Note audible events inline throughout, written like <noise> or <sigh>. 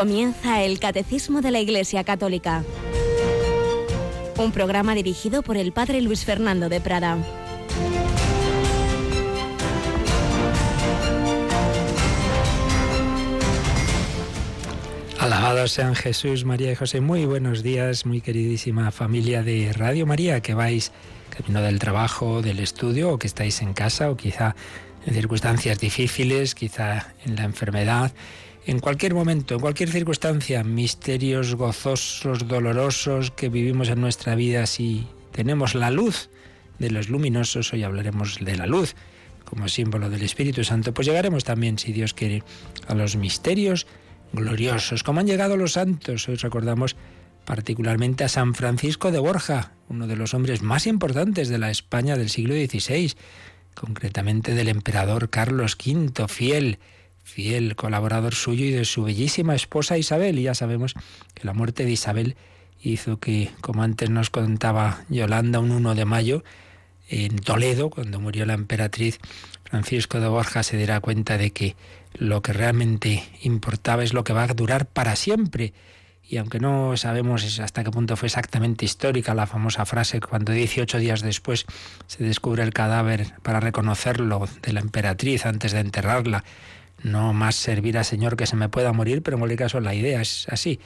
Comienza el Catecismo de la Iglesia Católica. Un programa dirigido por el Padre Luis Fernando de Prada. Alabados sean Jesús, María y José. Muy buenos días, muy queridísima familia de Radio María, que vais camino del trabajo, del estudio, o que estáis en casa, o quizá en circunstancias difíciles, quizá en la enfermedad en cualquier momento, en cualquier circunstancia, misterios gozosos, dolorosos que vivimos en nuestra vida, si tenemos la luz de los luminosos, hoy hablaremos de la luz como símbolo del Espíritu Santo, pues llegaremos también, si Dios quiere, a los misterios gloriosos, como han llegado los santos. Hoy recordamos particularmente a San Francisco de Borja, uno de los hombres más importantes de la España del siglo XVI, concretamente del emperador Carlos V, fiel fiel colaborador suyo y de su bellísima esposa Isabel. Y ya sabemos que la muerte de Isabel hizo que, como antes nos contaba Yolanda, un 1 de mayo, en Toledo, cuando murió la emperatriz, Francisco de Borja se diera cuenta de que lo que realmente importaba es lo que va a durar para siempre. Y aunque no sabemos hasta qué punto fue exactamente histórica la famosa frase cuando 18 días después se descubre el cadáver para reconocerlo de la emperatriz antes de enterrarla, no más servir al Señor que se me pueda morir, pero en cualquier caso la idea es así.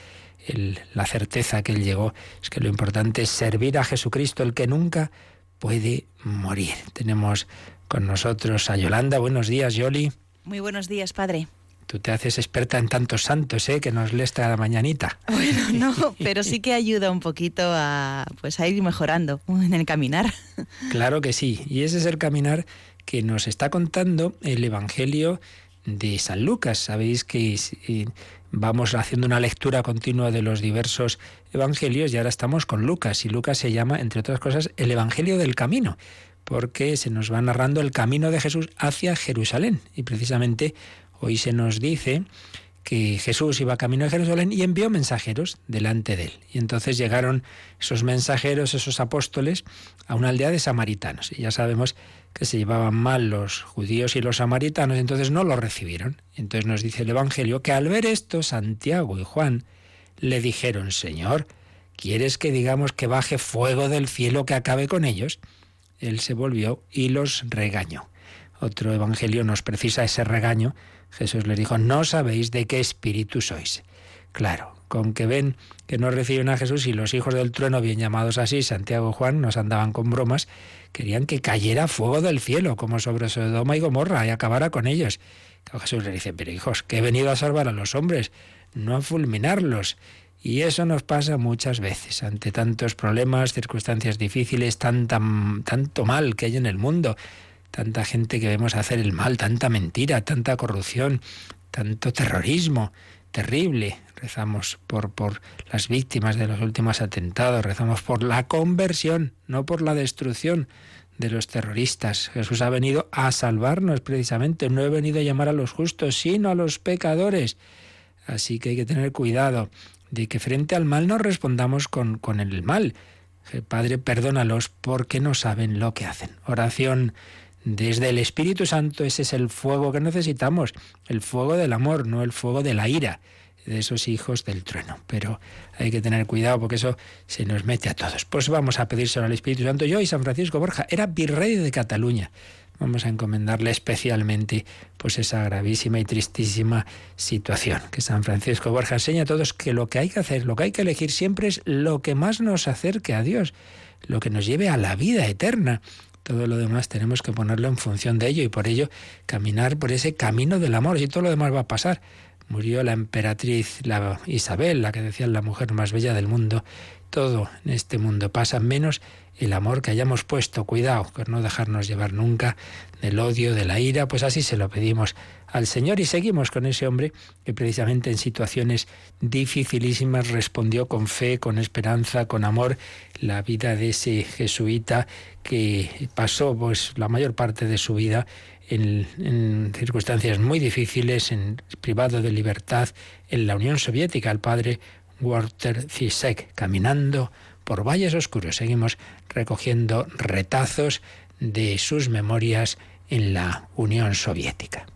la certeza que él llegó es que lo importante es servir a Jesucristo, el que nunca puede morir. Tenemos con nosotros a Yolanda. Buenos días, Yoli. Muy buenos días, padre. Tú te haces experta en tantos santos, ¿eh? Que nos lees cada mañanita. <laughs> Bueno, no, pero sí que ayuda un poquito a, pues, a ir mejorando en el caminar. Claro que sí. Y ese es el caminar que nos está contando el Evangelio de San Lucas. Sabéis que eh, vamos haciendo una lectura continua de los diversos evangelios y ahora estamos con Lucas. Y Lucas se llama, entre otras cosas, el Evangelio del Camino, porque se nos va narrando el camino de Jesús hacia Jerusalén. Y precisamente hoy se nos dice que Jesús iba camino a Jerusalén y envió mensajeros delante de él. Y entonces llegaron esos mensajeros, esos apóstoles, a una aldea de samaritanos. Y ya sabemos que se llevaban mal los judíos y los samaritanos, entonces no lo recibieron. Entonces nos dice el Evangelio que al ver esto, Santiago y Juan le dijeron, Señor, ¿quieres que digamos que baje fuego del cielo que acabe con ellos? Él se volvió y los regañó. Otro Evangelio nos precisa ese regaño. Jesús les dijo, no sabéis de qué espíritu sois. Claro, con que ven que no reciben a Jesús y los hijos del trueno, bien llamados así, Santiago y Juan, nos andaban con bromas, querían que cayera fuego del cielo, como sobre Sodoma y Gomorra, y acabara con ellos. Jesús le dice, pero hijos, que he venido a salvar a los hombres, no a fulminarlos. Y eso nos pasa muchas veces, ante tantos problemas, circunstancias difíciles, tanto mal que hay en el mundo, tanta gente que vemos hacer el mal, tanta mentira, tanta corrupción, tanto terrorismo terrible. Rezamos por, por las víctimas de los últimos atentados, rezamos por la conversión, no por la destrucción de los terroristas. Jesús ha venido a salvarnos precisamente, no he venido a llamar a los justos, sino a los pecadores. Así que hay que tener cuidado de que frente al mal no respondamos con, con el mal. Padre, perdónalos porque no saben lo que hacen. Oración desde el Espíritu Santo, ese es el fuego que necesitamos, el fuego del amor, no el fuego de la ira de esos hijos del trueno. Pero hay que tener cuidado porque eso se nos mete a todos. Pues vamos a pedírselo al Espíritu Santo. Yo y San Francisco Borja era virrey de Cataluña. Vamos a encomendarle especialmente pues esa gravísima y tristísima situación. Que San Francisco Borja enseña a todos que lo que hay que hacer, lo que hay que elegir siempre es lo que más nos acerque a Dios, lo que nos lleve a la vida eterna. Todo lo demás tenemos que ponerlo en función de ello y por ello caminar por ese camino del amor. Y todo lo demás va a pasar. Murió la emperatriz la Isabel, la que decían la mujer más bella del mundo. Todo en este mundo pasa menos el amor que hayamos puesto. Cuidado, con no dejarnos llevar nunca del odio, de la ira. Pues así se lo pedimos al Señor y seguimos con ese hombre que precisamente en situaciones dificilísimas respondió con fe, con esperanza, con amor la vida de ese jesuita que pasó pues la mayor parte de su vida en, circunstancias muy difíciles, privado de libertad en la Unión Soviética, el padre Walter Zizek, caminando por valles oscuros. Seguimos recogiendo retazos de sus memorias en la Unión Soviética.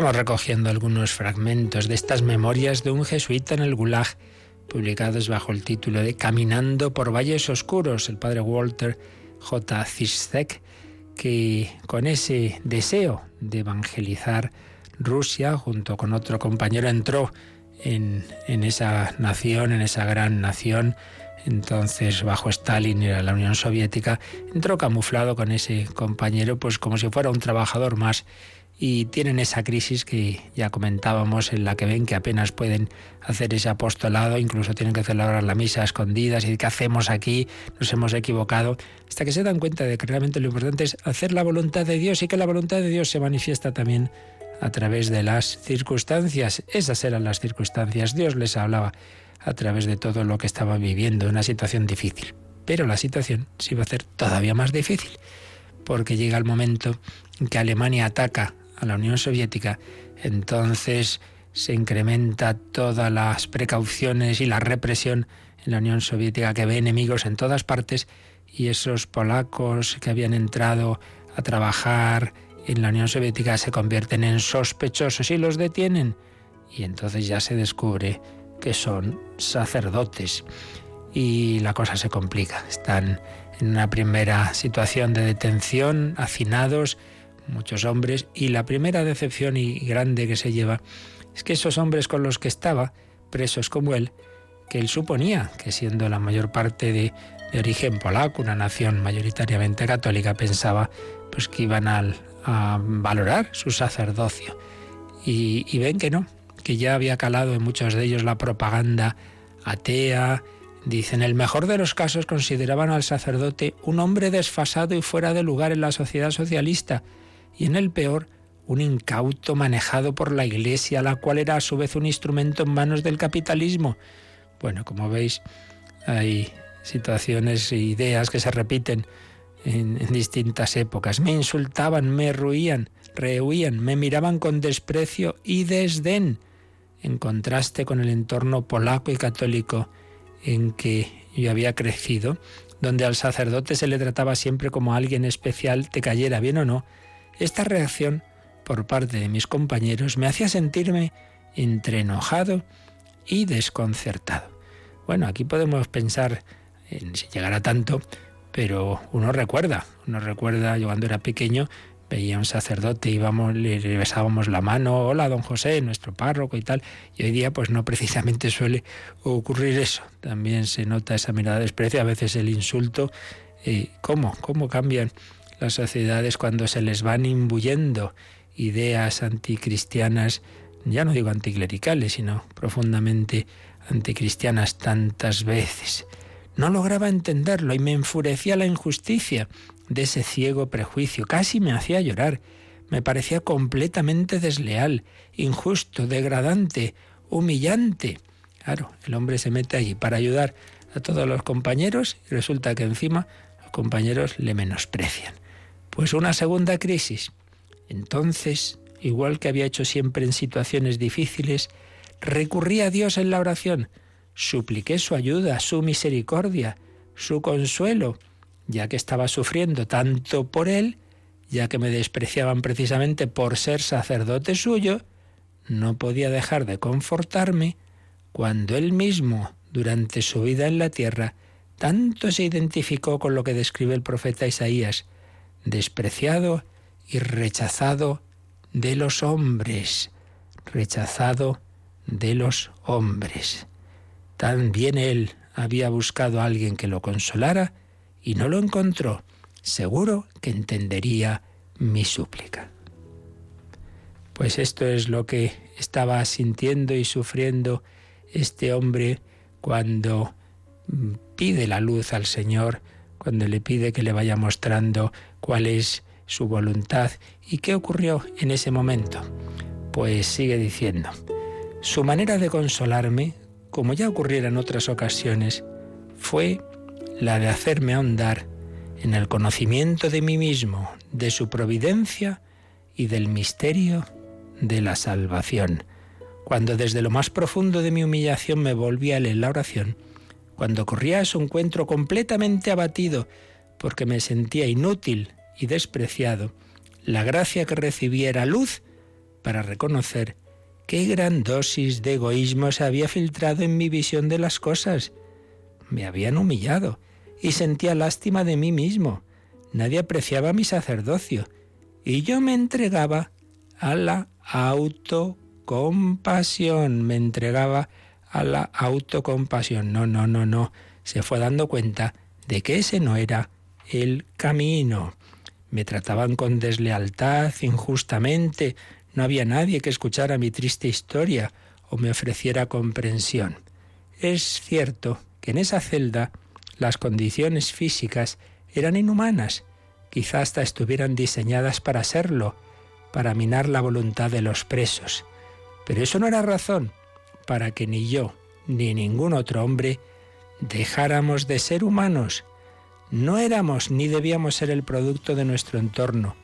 Estamos recogiendo algunos fragmentos de estas memorias de un jesuita en el Gulag, publicados bajo el título de Caminando por Valles Oscuros. El padre Walter J. Zizek que con ese deseo de evangelizar Rusia, junto con otro compañero, entró en, en esa nación, en esa gran nación, entonces bajo Stalin y la Unión Soviética, entró camuflado con ese compañero, pues como si fuera un trabajador más y tienen esa crisis que ya comentábamos en la que ven que apenas pueden hacer ese apostolado, incluso tienen que celebrar la misa a escondidas y qué hacemos aquí, nos hemos equivocado, hasta que se dan cuenta de que realmente lo importante es hacer la voluntad de Dios y que la voluntad de Dios se manifiesta también a través de las circunstancias. Esas eran las circunstancias. Dios les hablaba a través de todo lo que estaban viviendo, una situación difícil. Pero la situación se iba a hacer todavía más difícil, porque llega el momento en que Alemania ataca a la Unión Soviética, entonces se incrementa todas las precauciones y la represión en la Unión Soviética que ve enemigos en todas partes y esos polacos que habían entrado a trabajar en la Unión Soviética se convierten en sospechosos y los detienen y entonces ya se descubre que son sacerdotes y la cosa se complica. Están en una primera situación de detención, hacinados, muchos hombres, y la primera decepción y grande que se lleva es que esos hombres con los que estaba, presos como él, que él suponía que siendo la mayor parte de, origen polaco, una nación mayoritariamente católica, pensaba pues que iban a, valorar su sacerdocio. Y, ven que no, que ya había calado en muchos de ellos la propaganda atea, Dicen, el mejor de los casos consideraban al sacerdote un hombre desfasado y fuera de lugar en la sociedad socialista, y en el peor, un incauto manejado por la Iglesia, la cual era a su vez un instrumento en manos del capitalismo. Bueno, como veis, hay situaciones e ideas que se repiten en, distintas épocas. Me insultaban, me ruían, rehuían, me miraban con desprecio y desdén, en contraste con el entorno polaco y católico en que yo había crecido, donde al sacerdote se le trataba siempre como alguien especial, te cayera bien o no, esta reacción por parte de mis compañeros me hacía sentirme entre enojado y desconcertado. Bueno, aquí podemos pensar en si llegara tanto, pero uno recuerda, uno recuerda, yo cuando era pequeño, veía a un sacerdote, íbamos, le besábamos la mano, hola don José, nuestro párroco y tal, y hoy día pues no precisamente suele ocurrir eso, también se nota esa mirada de desprecio, a veces el insulto, eh, ¿cómo? ¿Cómo cambian las sociedades cuando se les van imbuyendo ideas anticristianas, ya no digo anticlericales, sino profundamente anticristianas tantas veces. No lograba entenderlo y me enfurecía la injusticia de ese ciego prejuicio, casi me hacía llorar, me parecía completamente desleal, injusto, degradante, humillante. Claro, el hombre se mete allí para ayudar a todos los compañeros y resulta que encima los compañeros le menosprecian. Pues una segunda crisis. Entonces, igual que había hecho siempre en situaciones difíciles, recurrí a Dios en la oración, supliqué su ayuda, su misericordia, su consuelo, ya que estaba sufriendo tanto por él, ya que me despreciaban precisamente por ser sacerdote suyo, no podía dejar de confortarme cuando él mismo, durante su vida en la tierra, tanto se identificó con lo que describe el profeta Isaías, despreciado y rechazado de los hombres, rechazado de los hombres. También él había buscado a alguien que lo consolara y no lo encontró. Seguro que entendería mi súplica. Pues esto es lo que estaba sintiendo y sufriendo este hombre cuando pide la luz al Señor, cuando le pide que le vaya mostrando cuál es su voluntad y qué ocurrió en ese momento. Pues sigue diciendo, su manera de consolarme, como ya ocurriera en otras ocasiones, fue la de hacerme ahondar en el conocimiento de mí mismo, de su providencia y del misterio de la salvación. Cuando desde lo más profundo de mi humillación me volví a él en la oración, cuando corría a su encuentro completamente abatido porque me sentía inútil y despreciado, la gracia que recibí era luz para reconocer qué gran dosis de egoísmo se había filtrado en mi visión de las cosas. Me habían humillado y sentía lástima de mí mismo. Nadie apreciaba mi sacerdocio y yo me entregaba a la autocompasión, me entregaba a la autocompasión. No, no, no, no. Se fue dando cuenta de que ese no era el camino. Me trataban con deslealtad, injustamente. No había nadie que escuchara mi triste historia o me ofreciera comprensión. Es cierto que en esa celda las condiciones físicas eran inhumanas, quizá hasta estuvieran diseñadas para serlo, para minar la voluntad de los presos. Pero eso no era razón para que ni yo ni ningún otro hombre dejáramos de ser humanos. No éramos ni debíamos ser el producto de nuestro entorno.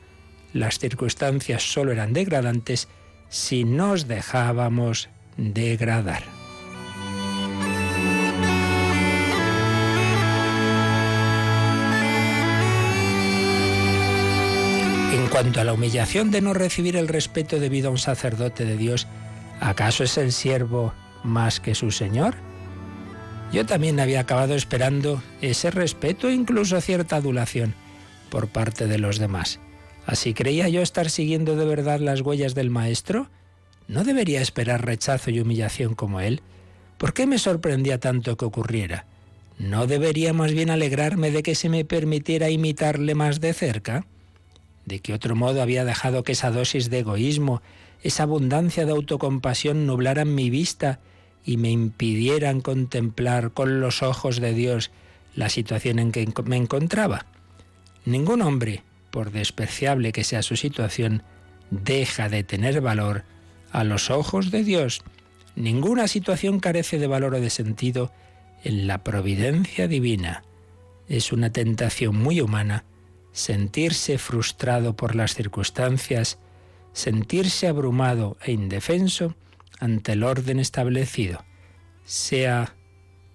Las circunstancias solo eran degradantes si nos dejábamos degradar. En cuanto a la humillación de no recibir el respeto debido a un sacerdote de Dios, ¿acaso es el siervo más que su Señor? Yo también había acabado esperando ese respeto e incluso cierta adulación por parte de los demás. ¿Así creía yo estar siguiendo de verdad las huellas del Maestro? ¿No debería esperar rechazo y humillación como él? ¿Por qué me sorprendía tanto que ocurriera? ¿No debería más bien alegrarme de que se me permitiera imitarle más de cerca? ¿De qué otro modo había dejado que esa dosis de egoísmo, esa abundancia de autocompasión nublaran mi vista y me impidieran contemplar con los ojos de Dios la situación en que me encontraba. Ningún hombre, por despreciable que sea su situación, deja de tener valor a los ojos de Dios. Ninguna situación carece de valor o de sentido en la providencia divina. Es una tentación muy humana sentirse frustrado por las circunstancias, sentirse abrumado e indefenso ante el orden establecido, sea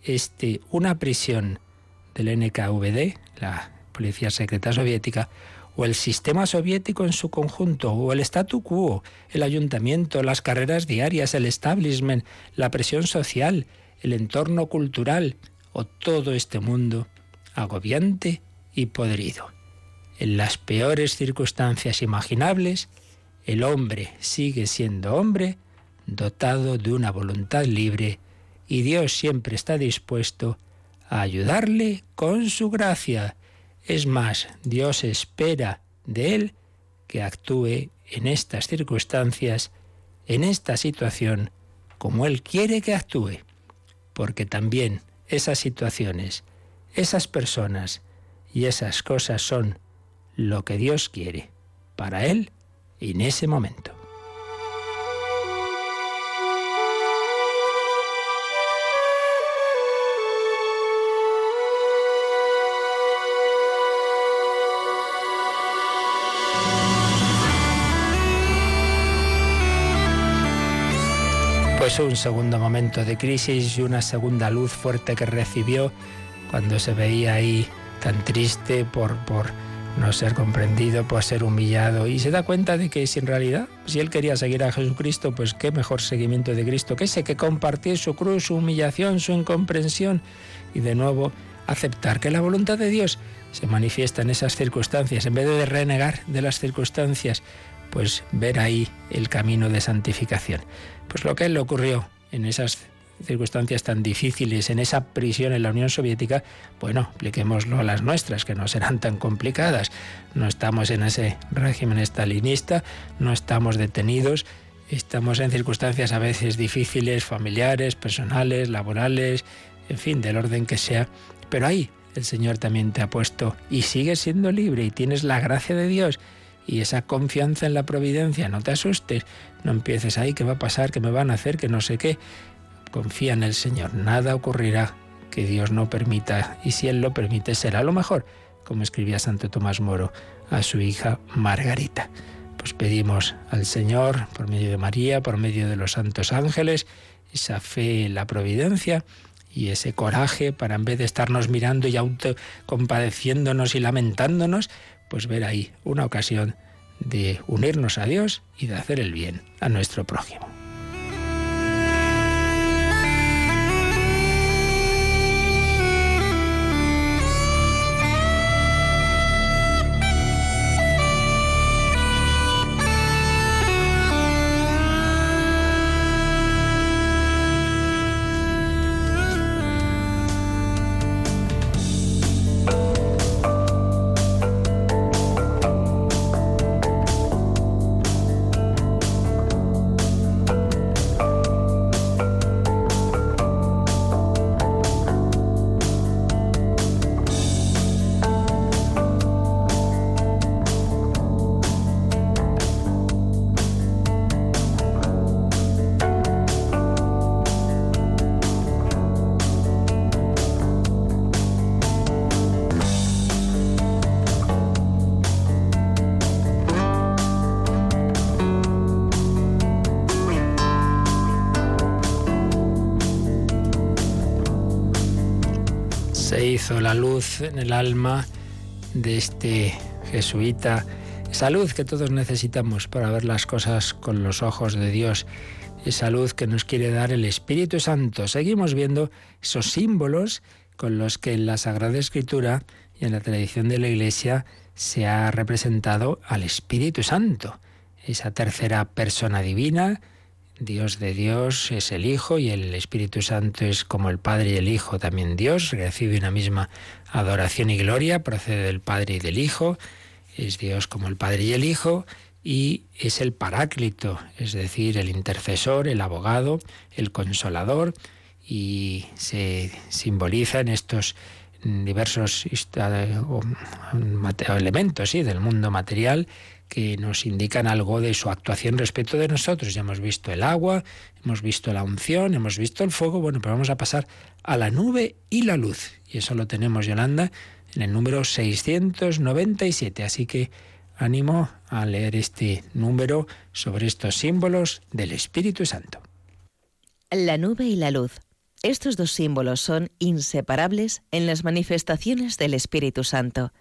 este una prisión del NKVD, la Policía Secreta Soviética, o el sistema soviético en su conjunto, o el statu quo, el ayuntamiento, las carreras diarias, el establishment, la presión social, el entorno cultural, o todo este mundo agobiante y podrido. En las peores circunstancias imaginables, el hombre sigue siendo hombre dotado de una voluntad libre, y Dios siempre está dispuesto a ayudarle con su gracia. Es más, Dios espera de él que actúe en estas circunstancias, en esta situación, como Él quiere que actúe, porque también esas situaciones, esas personas y esas cosas son lo que Dios quiere para Él en ese momento. Un segundo momento de crisis y una segunda luz fuerte que recibió cuando se veía ahí tan triste por, por no ser comprendido, por ser humillado. Y se da cuenta de que si en realidad, si él quería seguir a Jesucristo, pues qué mejor seguimiento de Cristo que ese que compartir su cruz, su humillación, su incomprensión y de nuevo aceptar que la voluntad de Dios se manifiesta en esas circunstancias, en vez de renegar de las circunstancias, pues ver ahí el camino de santificación. Pues lo que le ocurrió en esas circunstancias tan difíciles, en esa prisión en la Unión Soviética, bueno, apliquémoslo a las nuestras, que no serán tan complicadas. No estamos en ese régimen estalinista, no estamos detenidos, estamos en circunstancias a veces difíciles, familiares, personales, laborales, en fin, del orden que sea, pero ahí el Señor también te ha puesto y sigues siendo libre y tienes la gracia de Dios y esa confianza en la providencia, no te asustes, no empieces ahí, ¿qué va a pasar? ¿Qué me van a hacer? Que no sé qué. Confía en el Señor, nada ocurrirá que Dios no permita, y si Él lo permite, será lo mejor, como escribía Santo Tomás Moro a su hija Margarita. Pues pedimos al Señor, por medio de María, por medio de los santos ángeles, esa fe en la providencia y ese coraje para en vez de estarnos mirando y auto compadeciéndonos y lamentándonos, pues ver ahí una ocasión de unirnos a Dios y de hacer el bien a nuestro prójimo. Luz en el alma de este jesuita. Esa luz que todos necesitamos para ver las cosas con los ojos de Dios. Esa luz que nos quiere dar el Espíritu Santo. Seguimos viendo esos símbolos con los que en la Sagrada Escritura y en la tradición de la Iglesia se ha representado al Espíritu Santo, esa tercera persona divina Dios de Dios es el Hijo y el Espíritu Santo es como el Padre y el Hijo también Dios, recibe una misma adoración y gloria, procede del Padre y del Hijo, es Dios como el Padre y el Hijo y es el Paráclito, es decir, el intercesor, el abogado, el consolador. Y se simboliza en estos diversos elementos sí, del mundo material que nos indican algo de su actuación respecto de nosotros. Ya hemos visto el agua, hemos visto la unción, hemos visto el fuego, bueno, pero vamos a pasar a la nube y la luz. Y eso lo tenemos, Yolanda, en el número 697. Así que ánimo a leer este número sobre estos símbolos del Espíritu Santo. La nube y la luz. Estos dos símbolos son inseparables en las manifestaciones del Espíritu Santo.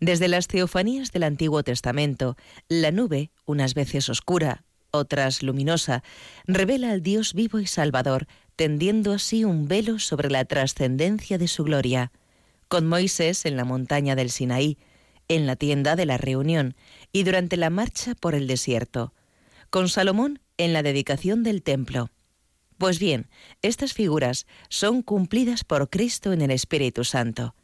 Desde las teofanías del Antiguo Testamento, la nube, unas veces oscura, otras luminosa, revela al Dios vivo y salvador, tendiendo así un velo sobre la trascendencia de su gloria. Con Moisés en la montaña del Sinaí, en la tienda de la reunión y durante la marcha por el desierto. Con Salomón en la dedicación del templo. Pues bien, estas figuras son cumplidas por Cristo en el Espíritu Santo.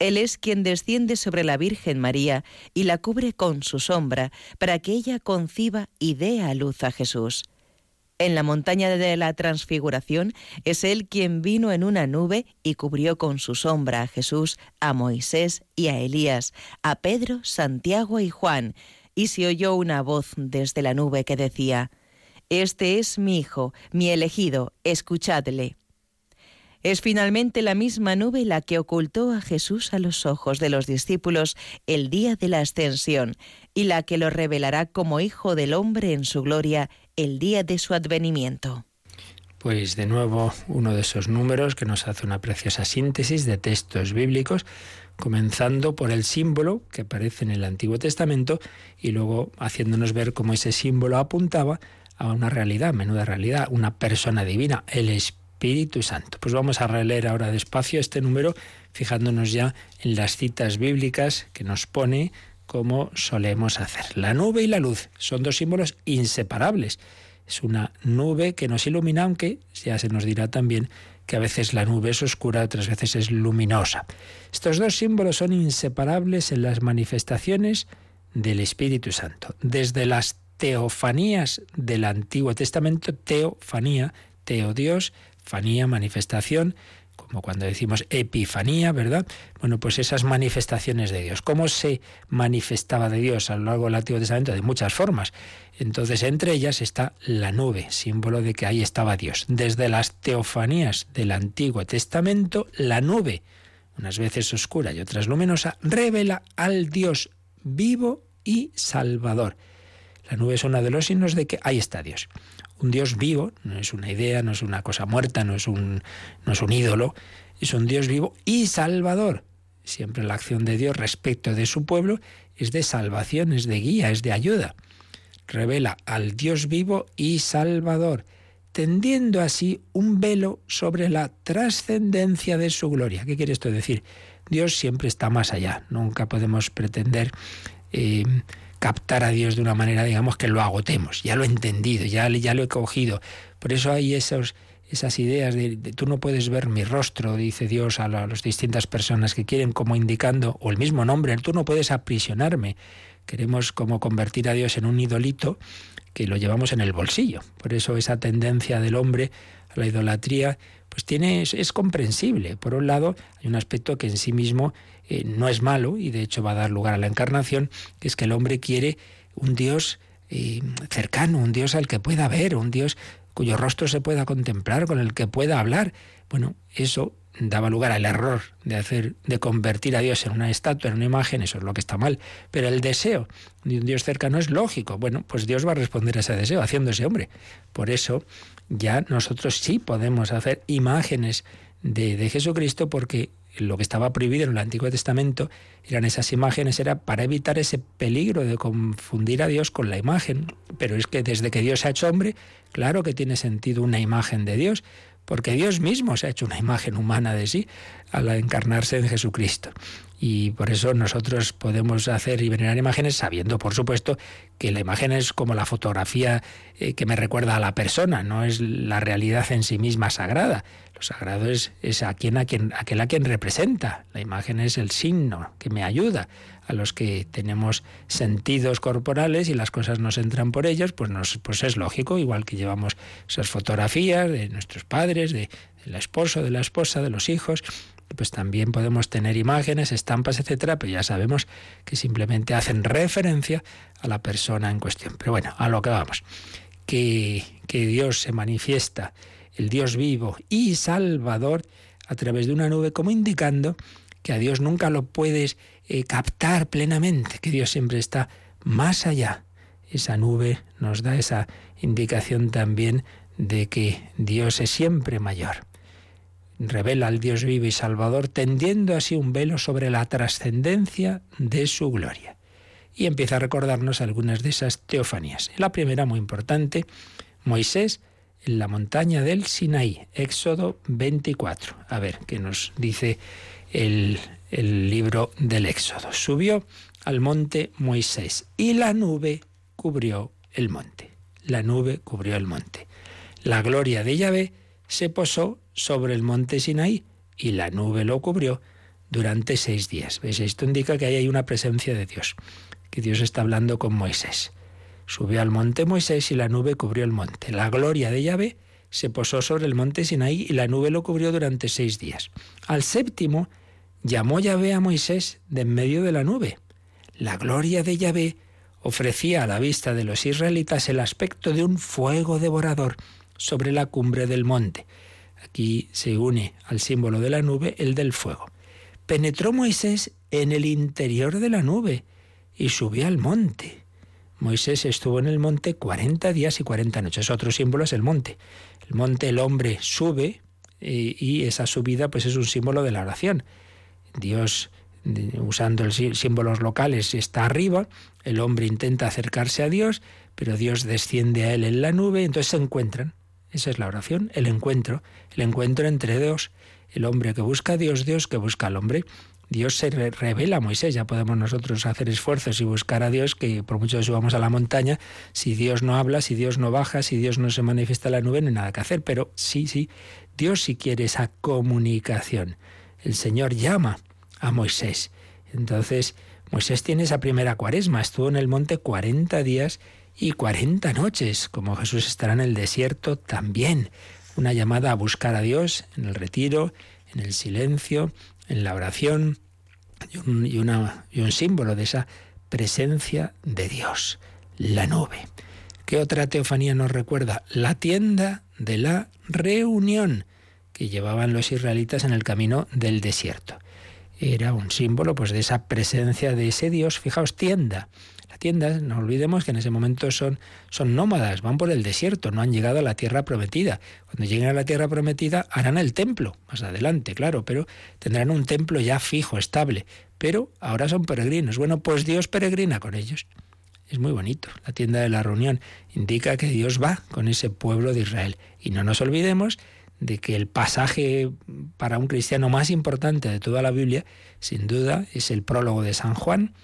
Él es quien desciende sobre la Virgen María y la cubre con su sombra para que ella conciba y dé a luz a Jesús. En la montaña de la transfiguración es Él quien vino en una nube y cubrió con su sombra a Jesús, a Moisés y a Elías, a Pedro, Santiago y Juan, y se oyó una voz desde la nube que decía, Este es mi Hijo, mi elegido, escuchadle. Es finalmente la misma nube la que ocultó a Jesús a los ojos de los discípulos el día de la ascensión y la que lo revelará como Hijo del Hombre en su gloria el día de su advenimiento. Pues de nuevo uno de esos números que nos hace una preciosa síntesis de textos bíblicos, comenzando por el símbolo que aparece en el Antiguo Testamento y luego haciéndonos ver cómo ese símbolo apuntaba a una realidad, menuda realidad, una persona divina, el Espíritu Espíritu Santo. Pues vamos a releer ahora despacio este número, fijándonos ya en las citas bíblicas que nos pone como solemos hacer. La nube y la luz son dos símbolos inseparables. Es una nube que nos ilumina, aunque ya se nos dirá también que a veces la nube es oscura, otras veces es luminosa. Estos dos símbolos son inseparables en las manifestaciones del Espíritu Santo. Desde las teofanías del Antiguo Testamento, teofanía, teo Dios, fanía, manifestación, como cuando decimos epifanía, ¿verdad? Bueno, pues esas manifestaciones de Dios. ¿Cómo se manifestaba de Dios a lo largo del Antiguo Testamento? De muchas formas. Entonces, entre ellas está la nube, símbolo de que ahí estaba Dios. Desde las teofanías del Antiguo Testamento, la nube, unas veces oscura y otras luminosa, revela al Dios vivo y salvador. La nube es uno de los signos de que ahí está Dios un Dios vivo, no es una idea, no es una cosa muerta, no es un, no es un ídolo, es un Dios vivo y salvador. Siempre la acción de Dios respecto de su pueblo es de salvación, es de guía, es de ayuda. Revela al Dios vivo y salvador, tendiendo así un velo sobre la trascendencia de su gloria. ¿Qué quiere esto decir? Dios siempre está más allá. Nunca podemos pretender eh, captar a Dios de una manera, digamos, que lo agotemos. Ya lo he entendido, ya, lo he cogido. Por eso hay esos, esas ideas de, tú no puedes ver mi rostro, dice Dios a, las distintas personas que quieren como indicando, o el mismo nombre, tú no puedes aprisionarme. Queremos como convertir a Dios en un idolito que lo llevamos en el bolsillo. Por eso esa tendencia del hombre a la idolatría pues tiene, es, comprensible. Por un lado, hay un aspecto que en sí mismo eh, no es malo y de hecho va a dar lugar a la encarnación, que es que el hombre quiere un Dios eh, cercano, un Dios al que pueda ver, un Dios cuyo rostro se pueda contemplar, con el que pueda hablar. Bueno, eso daba lugar al error de hacer de convertir a Dios en una estatua, en una imagen, eso es lo que está mal, pero el deseo de un Dios cercano es lógico. Bueno, pues Dios va a responder a ese deseo haciéndose hombre. Por eso ya nosotros sí podemos hacer imágenes de, de Jesucristo porque lo que estaba prohibido en el Antiguo Testamento eran esas imágenes, era para evitar ese peligro de confundir a Dios con la imagen. Pero es que desde que Dios se ha hecho hombre, claro que tiene sentido una imagen de Dios porque Dios mismo se ha hecho una imagen humana de sí al encarnarse en Jesucristo. Y por eso nosotros podemos hacer y venerar imágenes sabiendo, por supuesto, que la imagen es como la fotografía eh, que me recuerda a la persona, no es la realidad en sí misma sagrada. Lo sagrado es, a quien, a quien, aquel a quien representa. La imagen es el signo que me ayuda a los que tenemos sentidos corporales y las cosas nos entran por ellos, pues, nos, pues es lógico, igual que llevamos esas fotografías de nuestros padres, de, del esposo, de la esposa, de los hijos, pues también podemos tener imágenes, estampas, etcétera, pero ya sabemos que simplemente hacen referencia a la persona en cuestión. Pero bueno, a lo que vamos. Que, que Dios se manifiesta, el Dios vivo y salvador, a través de una nube, como indicando que a Dios nunca lo puedes eh, captar plenamente, que Dios siempre está más allá. Esa nube nos da esa indicación también de que Dios es siempre mayor. Revela al Dios vivo y salvador, tendiendo así un velo sobre la trascendencia de su gloria. Y empieza a recordarnos algunas de esas teofanías. La primera, muy importante, Moisés en la montaña del Sinaí, Éxodo 24. A ver, ¿qué nos dice el, el libro del Éxodo. Subió al monte Moisés y la nube cubrió el monte. La nube cubrió el monte. La gloria de Yahvé se posó sobre el monte Sinaí y la nube lo cubrió durante seis días. ¿Veis? Esto indica que ahí hay una presencia de Dios, que Dios está hablando con Moisés. Subió al monte Moisés y la nube cubrió el monte. La gloria de Yahvé se posó sobre el monte Sinaí y la nube lo cubrió durante seis días. Al séptimo llamó Yahvé a Moisés de en medio de la nube. La gloria de Yahvé ofrecía a la vista de los israelitas el aspecto de un fuego devorador sobre la cumbre del monte. Aquí se une al símbolo de la nube el del fuego. Penetró Moisés en el interior de la nube y subió al monte. Moisés estuvo en el monte cuarenta días y cuarenta noches. Otro símbolo es el monte. El monte el hombre sube y, y esa subida pues es un símbolo de la oración. Dios, usando los símbolos locales, está arriba, el hombre intenta acercarse a Dios, pero Dios desciende a él en la nube, entonces se encuentran. Esa es la oración, el encuentro, el encuentro entre Dios, el hombre que busca a Dios, Dios que busca al hombre. Dios se revela a Moisés, ya podemos nosotros hacer esfuerzos y buscar a Dios, que por mucho que subamos a la montaña, si Dios no habla, si Dios no baja, si Dios no se manifiesta en la nube, no hay nada que hacer. Pero sí, sí, Dios sí quiere esa comunicación el Señor llama a Moisés. Entonces, Moisés tiene esa primera cuaresma, estuvo en el monte 40 días y 40 noches, como Jesús estará en el desierto también. Una llamada a buscar a Dios en el retiro, en el silencio, en la oración y un, y un símbolo de esa presencia de Dios, la nube. ¿Qué otra teofanía nos recuerda? La tienda de la reunión que llevaban los israelitas en el camino del desierto. Era un símbolo pues, de esa presencia de ese Dios. Fijaos, tienda. La tienda, no olvidemos que en ese momento son, son nómadas, van por el desierto, no han llegado a la tierra prometida. Cuando lleguen a la tierra prometida harán el templo, más adelante, claro, pero tendrán un templo ya fijo, estable. pero ahora son peregrinos. Bueno, pues Dios peregrina con ellos. Es muy bonito. La tienda de la reunión indica que Dios va con ese pueblo de Israel. Y no nos olvidemos de que el pasaje para un cristiano más importante de toda la Biblia, sin duda, es el prólogo de San Juan.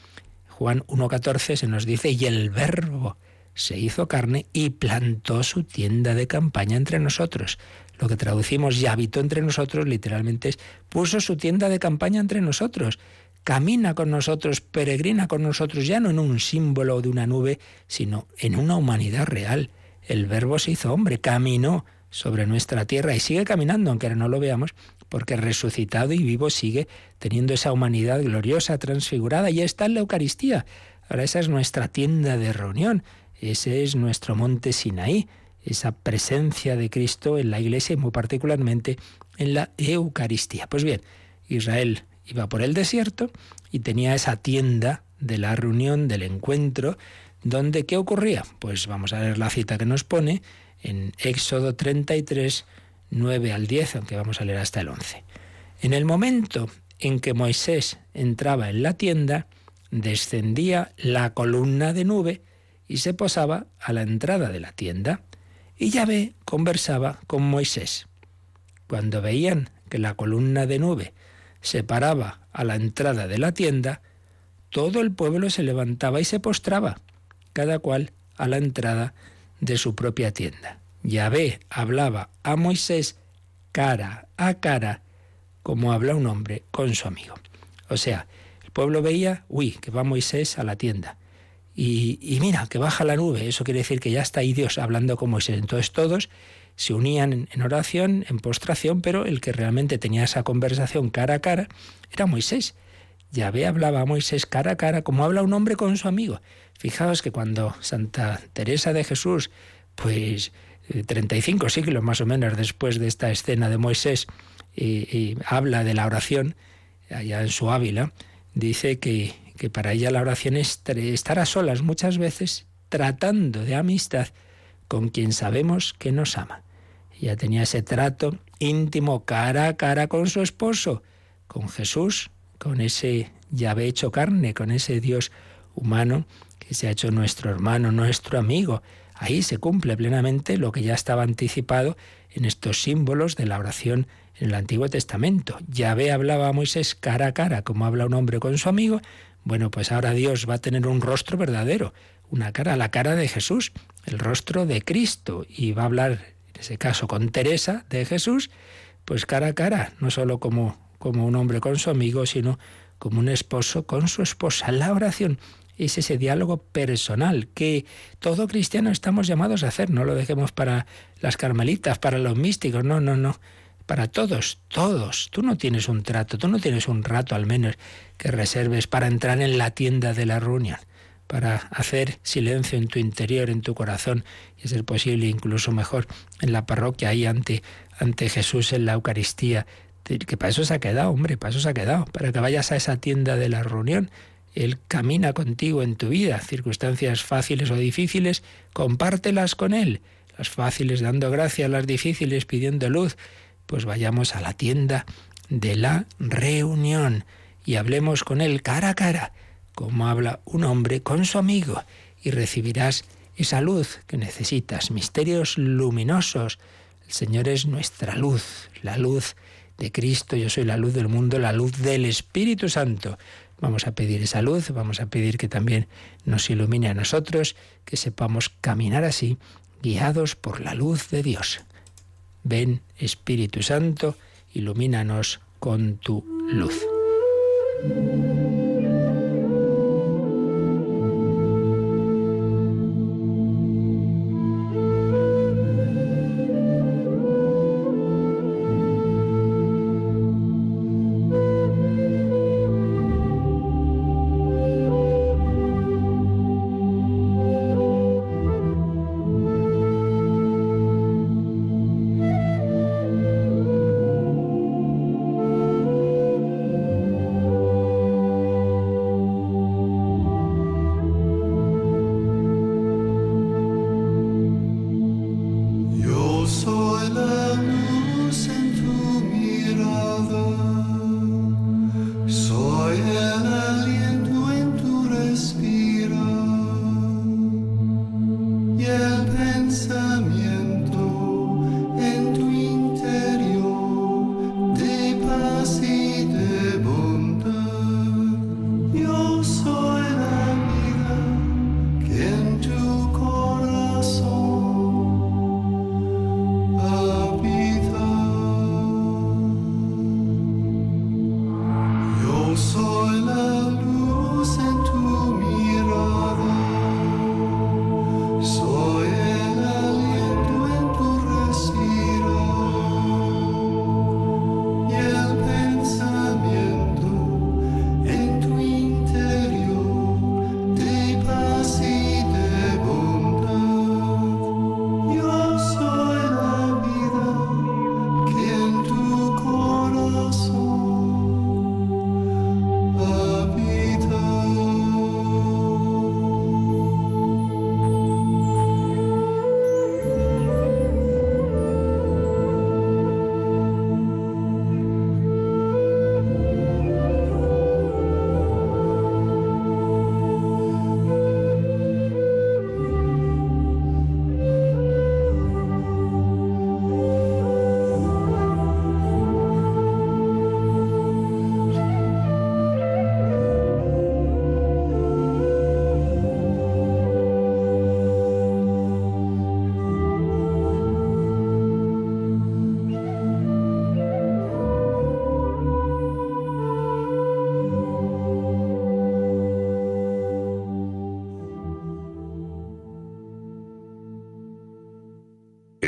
Juan 1.14 se nos dice, y el verbo se hizo carne y plantó su tienda de campaña entre nosotros. Lo que traducimos y habitó entre nosotros literalmente es puso su tienda de campaña entre nosotros camina con nosotros, peregrina con nosotros, ya no en un símbolo de una nube, sino en una humanidad real. El verbo se hizo hombre, caminó sobre nuestra tierra y sigue caminando, aunque no lo veamos, porque resucitado y vivo sigue teniendo esa humanidad gloriosa, transfigurada, y está en la Eucaristía. Ahora esa es nuestra tienda de reunión, ese es nuestro monte Sinaí, esa presencia de Cristo en la Iglesia y muy particularmente en la Eucaristía. Pues bien, Israel iba por el desierto y tenía esa tienda de la reunión, del encuentro, donde ¿qué ocurría? Pues vamos a ver la cita que nos pone en Éxodo 33, 9 al 10, aunque vamos a leer hasta el 11. En el momento en que Moisés entraba en la tienda, descendía la columna de nube y se posaba a la entrada de la tienda. Y Yahvé conversaba con Moisés. Cuando veían que la columna de nube se paraba a la entrada de la tienda, todo el pueblo se levantaba y se postraba, cada cual a la entrada de su propia tienda. Yahvé hablaba a Moisés cara a cara, como habla un hombre con su amigo. O sea, el pueblo veía, uy, que va Moisés a la tienda. Y, y, mira, que baja la nube. Eso quiere decir que ya está ahí Dios hablando con Moisés. Entonces todos se unían en oración, en postración, pero el que realmente tenía esa conversación cara a cara era Moisés. Yahvé hablaba a Moisés cara a cara como habla un hombre con su amigo. Fijaos que cuando Santa Teresa de Jesús, pues 35 eh, siglos más o menos después de esta escena de Moisés, y, habla de la oración, allá en su Ávila, dice que, que para ella la oración es estar a solas muchas veces tratando de amistad con quien sabemos que nos ama. Ella tenía ese trato íntimo cara a cara con su esposo, con Jesús, con ese llave hecho carne, con ese Dios humano que se ha hecho nuestro hermano, nuestro amigo. Ahí se cumple plenamente lo que ya estaba anticipado en estos símbolos de la oración en el Antiguo Testamento. Yahvé hablaba a Moisés cara a cara, como habla un hombre con su amigo. Bueno, pues ahora Dios va a tener un rostro verdadero, una cara, la cara de Jesús, el rostro de Cristo, y va a hablar en ese caso con Teresa de Jesús, pues cara a cara, no solo como, como un hombre con su amigo, sino como un esposo con su esposa. La oración es ese diálogo personal que todo cristiano estamos llamados a hacer. No lo dejemos para las carmelitas, para los místicos, no, no, no. Para todos, todos. Tú no tienes un trato, tú no tienes un rato al menos que reserves para entrar en la tienda de la reunión para hacer silencio en tu interior, en tu corazón, y ser posible incluso mejor en la parroquia, ahí ante, ante Jesús en la Eucaristía. Que para eso se ha quedado, hombre, para eso se ha quedado, para que vayas a esa tienda de la reunión. Él camina contigo en tu vida, circunstancias fáciles o difíciles, compártelas con Él. Las fáciles dando gracias, las difíciles pidiendo luz. Pues vayamos a la tienda de la reunión y hablemos con Él cara a cara como habla un hombre con su amigo, y recibirás esa luz que necesitas, misterios luminosos. El Señor es nuestra luz, la luz de Cristo, yo soy la luz del mundo, la luz del Espíritu Santo. Vamos a pedir esa luz, vamos a pedir que también nos ilumine a nosotros, que sepamos caminar así, guiados por la luz de Dios. Ven, Espíritu Santo, ilumínanos con tu luz.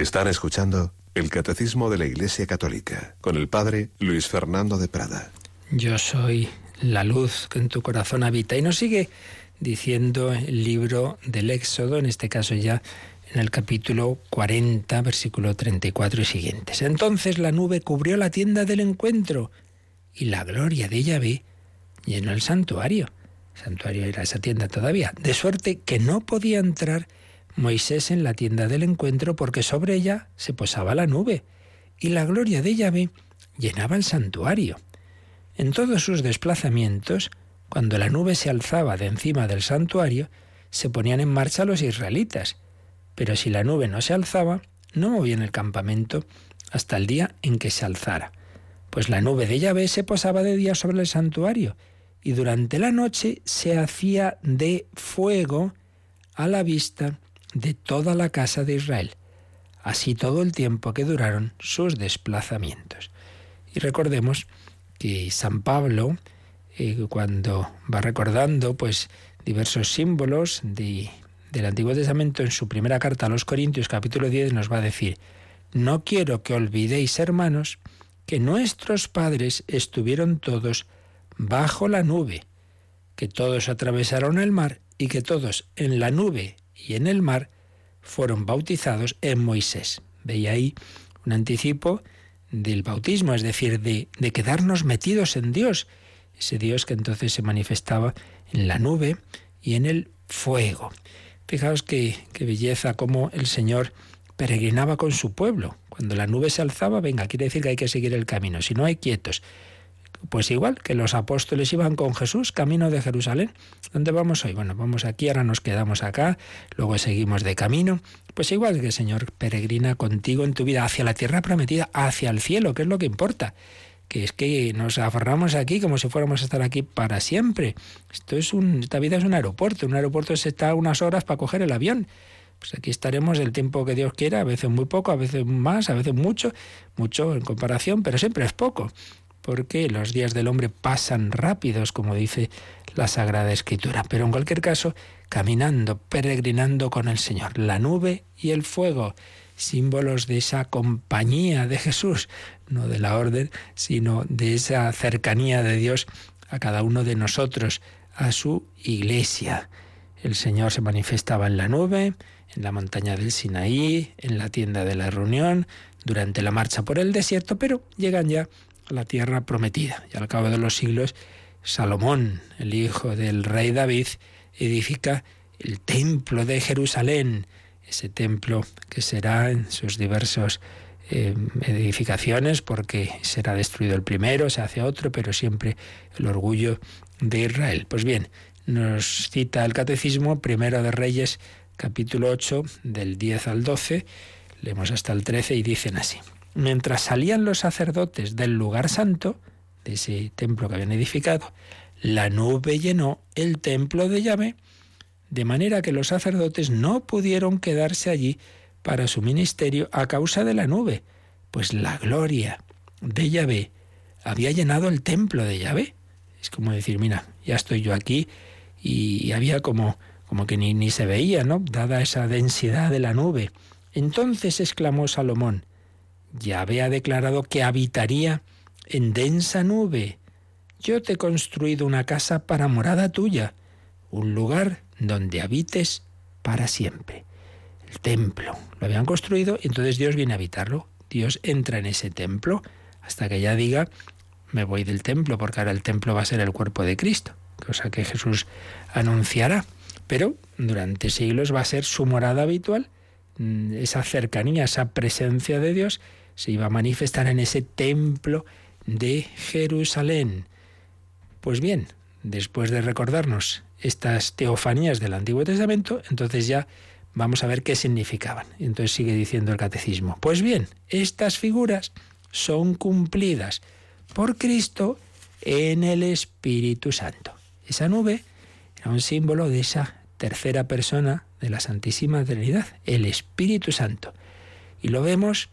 Están escuchando el Catecismo de la Iglesia Católica con el Padre Luis Fernando de Prada. Yo soy la luz que en tu corazón habita. Y nos sigue diciendo el libro del Éxodo, en este caso ya en el capítulo 40, versículo 34 y siguientes. Entonces la nube cubrió la tienda del encuentro y la gloria de Yahvé llenó el santuario. El santuario era esa tienda todavía, de suerte que no podía entrar Moisés en la tienda del encuentro porque sobre ella se posaba la nube y la gloria de Yahvé llenaba el santuario. En todos sus desplazamientos, cuando la nube se alzaba de encima del santuario, se ponían en marcha los israelitas, pero si la nube no se alzaba, no movían el campamento hasta el día en que se alzara, pues la nube de Yahvé se posaba de día sobre el santuario, y durante la noche se hacía de fuego a la vista de toda la casa de Israel, así todo el tiempo que duraron sus desplazamientos. Y recordemos que San Pablo, eh, cuando va recordando pues diversos símbolos de, del Antiguo Testamento, en su primera carta a los Corintios, capítulo 10, nos va a decir, no quiero que olvidéis, hermanos, que nuestros padres estuvieron todos bajo la nube, que todos atravesaron el mar y que todos en la nube y en el mar fueron bautizados en Moisés. Veía ahí un anticipo del bautismo, es decir, de, de, quedarnos metidos en Dios, ese Dios que entonces se manifestaba en la nube y en el fuego. Fijaos qué, qué belleza cómo el Señor peregrinaba con su pueblo. Cuando la nube se alzaba, venga, quiere decir que hay que seguir el camino, si no hay quietos. Pues igual que los apóstoles iban con Jesús camino de Jerusalén. ¿Dónde vamos hoy? Bueno, vamos aquí, ahora nos quedamos acá, luego seguimos de camino. Pues igual que el Señor peregrina contigo en tu vida hacia la tierra prometida, hacia el cielo, que es lo que importa. Que es que nos aferramos aquí como si fuéramos a estar aquí para siempre. Esto es un, esta vida es un aeropuerto. Un aeropuerto se está unas horas para coger el avión. Pues aquí estaremos el tiempo que Dios quiera, a veces muy poco, a veces más, a veces mucho, mucho en comparación, pero siempre es poco porque los días del hombre pasan rápidos, como dice la Sagrada Escritura. Pero en cualquier caso, caminando, peregrinando con el Señor, la nube y el fuego, símbolos de esa compañía de Jesús, no de la orden, sino de esa cercanía de Dios a cada uno de nosotros, a su iglesia. El Señor se manifestaba en la nube, en la montaña del Sinaí, en la tienda de la reunión, durante la marcha por el desierto, pero llegan ya la tierra prometida. Y al cabo de los siglos, Salomón, el hijo del rey David, edifica el templo de Jerusalén, ese templo que será en sus diversas eh, edificaciones, porque será destruido el primero, se hace otro, pero siempre el orgullo de Israel. Pues bien, nos cita el Catecismo, primero de Reyes, capítulo 8, del 10 al 12, leemos hasta el 13 y dicen así mientras salían los sacerdotes del lugar santo, de ese templo que habían edificado, la nube llenó el templo de Yahvé, de manera que los sacerdotes no pudieron quedarse allí para su ministerio a causa de la nube, pues la gloria de Yahvé había llenado el templo de Yahvé. Es como decir, mira, ya estoy yo aquí y había como, como que ni, ni se veía, ¿no? Dada esa densidad de la nube. Entonces exclamó Salomón, Yahvé ha declarado que habitaría en densa nube. Yo te he construido una casa para morada tuya, un lugar donde habites para siempre. El templo lo habían construido y entonces Dios viene a habitarlo. Dios entra en ese templo hasta que ya diga, me voy del templo porque ahora el templo va a ser el cuerpo de Cristo, cosa que Jesús anunciará. Pero durante siglos va a ser su morada habitual, mm, esa cercanía, esa presencia de Dios se iba a manifestar en ese templo de Jerusalén. Pues bien, después de recordarnos estas teofanías del Antiguo Testamento, entonces ya vamos a ver qué significaban. Entonces sigue diciendo el catecismo. Pues bien, estas figuras son cumplidas por Cristo en el Espíritu Santo. Esa nube era un símbolo de esa tercera persona de la Santísima Trinidad, el Espíritu Santo. Y lo vemos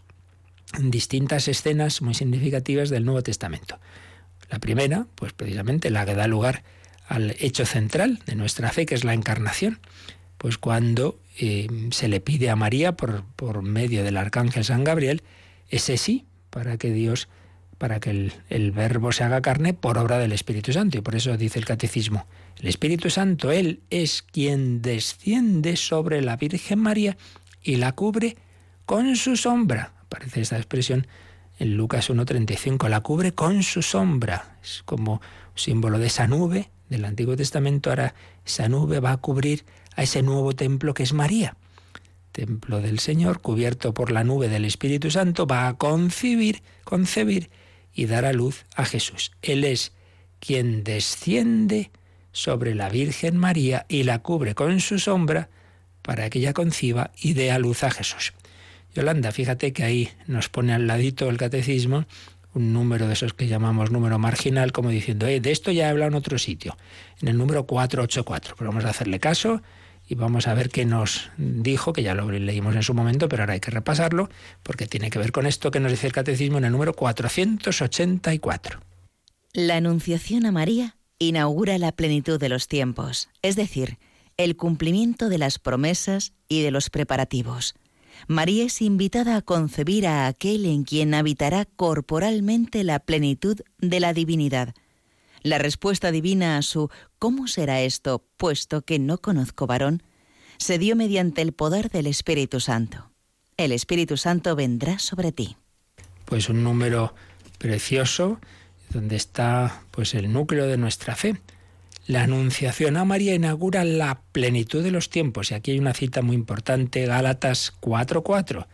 distintas escenas muy significativas del Nuevo Testamento. La primera, pues precisamente la que da lugar al hecho central de nuestra fe, que es la encarnación. Pues cuando eh, se le pide a María por, por medio del arcángel San Gabriel ese sí para que Dios para que el, el, verbo se haga carne por obra del Espíritu Santo. Y por eso dice el catecismo, el Espíritu Santo, Él es quien desciende sobre la Virgen María y la cubre con su sombra. Aparece esta expresión en Lucas 1.35, la cubre con su sombra. Es como símbolo de esa nube del Antiguo Testamento. Ahora esa nube va a cubrir a ese nuevo templo que es María. Templo del Señor, cubierto por la nube del Espíritu Santo, va a concebir, concebir y dar a luz a Jesús. Él es quien desciende sobre la Virgen María y la cubre con su sombra para que ella conciba y dé a luz a Jesús. Yolanda, fíjate que ahí nos pone al ladito el catecismo un número de esos que llamamos número marginal, como diciendo, eh, de esto ya he hablado en otro sitio, en el número 484. Pero vamos a hacerle caso y vamos a ver qué nos dijo, que ya lo leímos en su momento, pero ahora hay que repasarlo, porque tiene que ver con esto que nos dice el catecismo en el número 484. La Anunciación a María inaugura la plenitud de los tiempos, es decir, el cumplimiento de las promesas y de los preparativos. María es invitada a concebir a aquel en quien habitará corporalmente la plenitud de la divinidad. La respuesta divina a su ¿cómo será esto, puesto que no conozco varón? se dio mediante el poder del Espíritu Santo. El Espíritu Santo vendrá sobre ti. Pues un número precioso donde está pues el núcleo de nuestra fe. La Anunciación a María inaugura la plenitud de los tiempos. Y aquí hay una cita muy importante, Gálatas 4.4.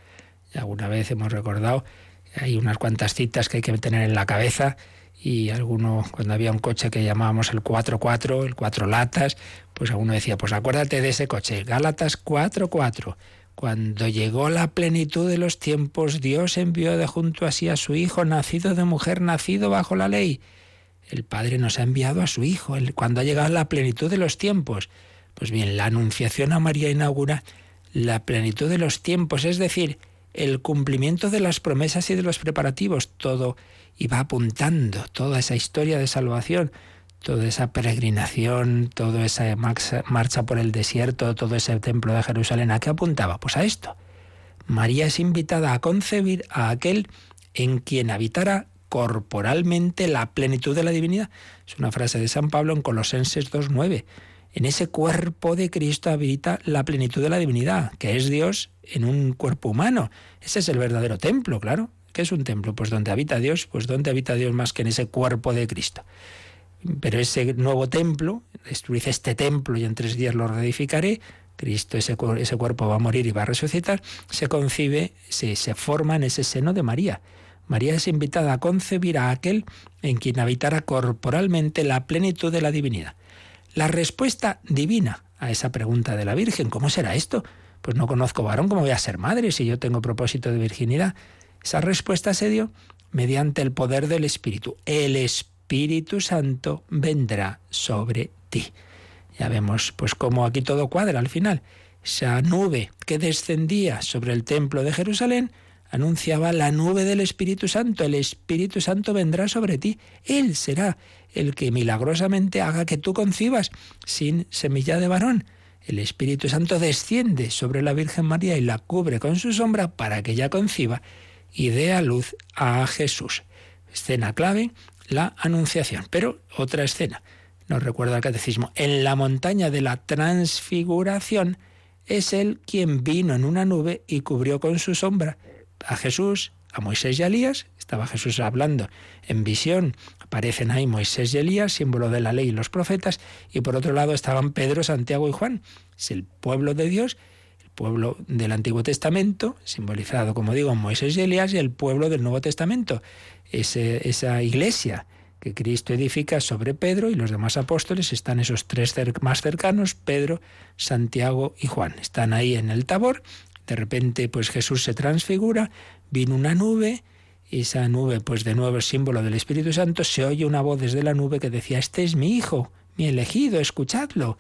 Ya alguna vez hemos recordado, hay unas cuantas citas que hay que tener en la cabeza y alguno, cuando había un coche que llamábamos el 4.4, el 4 latas, pues alguno decía, pues acuérdate de ese coche, Gálatas 4.4. Cuando llegó la plenitud de los tiempos, Dios envió de junto a sí a su Hijo, nacido de mujer, nacido bajo la ley. El Padre nos ha enviado a su Hijo, cuando ha llegado la plenitud de los tiempos. Pues bien, la Anunciación a María inaugura la plenitud de los tiempos, es decir, el cumplimiento de las promesas y de los preparativos. Todo iba apuntando, toda esa historia de salvación toda esa peregrinación, toda esa marcha por el desierto, todo ese templo de Jerusalén, ¿a qué apuntaba? Pues a esto. María es invitada a concebir a aquel en quien habitará corporalmente la plenitud de la divinidad. Es una frase de San Pablo en Colosenses 2.9. En ese cuerpo de Cristo habita la plenitud de la divinidad, que es Dios en un cuerpo humano. Ese es el verdadero templo, claro. ¿Qué es un templo? Pues donde habita Dios, pues donde habita Dios más que en ese cuerpo de Cristo. Pero ese nuevo templo, destruid este templo y en tres días lo reedificaré, Cristo, ese, ese, cuerpo va a morir y va a resucitar, se concibe, se, se forma en ese seno de María. María es invitada a concebir a aquel en quien habitara corporalmente la plenitud de la divinidad. La respuesta divina a esa pregunta de la Virgen, ¿cómo será esto? Pues no conozco varón, ¿cómo voy a ser madre si yo tengo propósito de virginidad? Esa respuesta se dio mediante el poder del Espíritu. El Espíritu Santo vendrá sobre ti. Ya vemos pues cómo aquí todo cuadra al final. Esa nube que descendía sobre el templo de Jerusalén anunciaba la nube del Espíritu Santo. El Espíritu Santo vendrá sobre ti. Él será el que milagrosamente haga que tú concibas sin semilla de varón. El Espíritu Santo desciende sobre la Virgen María y la cubre con su sombra para que ella conciba y dé a luz a Jesús. Escena clave la Anunciación. Pero otra escena, nos recuerda el catecismo, en la montaña de la transfiguración es él quien vino en una nube y cubrió con su sombra a Jesús, a Moisés y a Elías. Estaba Jesús hablando en visión. Aparecen ahí Moisés y Elías, símbolo de la ley y los profetas. Y por otro lado estaban Pedro, Santiago y Juan. Es el pueblo de Dios, el pueblo del Antiguo Testamento, simbolizado, como digo, en Moisés y Elías, y el pueblo del Nuevo Testamento, esa iglesia que Cristo edifica sobre Pedro y los demás apóstoles están esos tres más cercanos, Pedro, Santiago y Juan. Están ahí en el tabor, de repente pues Jesús se transfigura, vino una nube, esa nube pues de nuevo es símbolo del Espíritu Santo, se oye una voz desde la nube que decía, este es mi hijo, mi elegido, escuchadlo.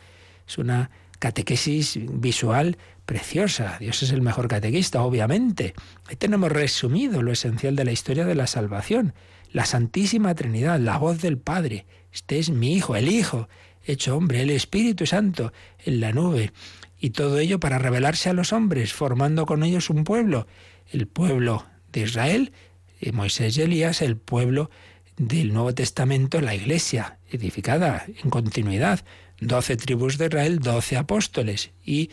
Es una catequesis visual preciosa. Dios es el mejor catequista, obviamente. Ahí tenemos resumido lo esencial de la historia de la salvación. La Santísima Trinidad, la voz del Padre. Este es mi Hijo, el Hijo, hecho hombre, el Espíritu Santo en la nube. Y todo ello para revelarse a los hombres, formando con ellos un pueblo, el pueblo de Israel, Moisés y Elías, el pueblo del Nuevo Testamento, la Iglesia, edificada en continuidad. Doce tribus de Israel, doce apóstoles. Y,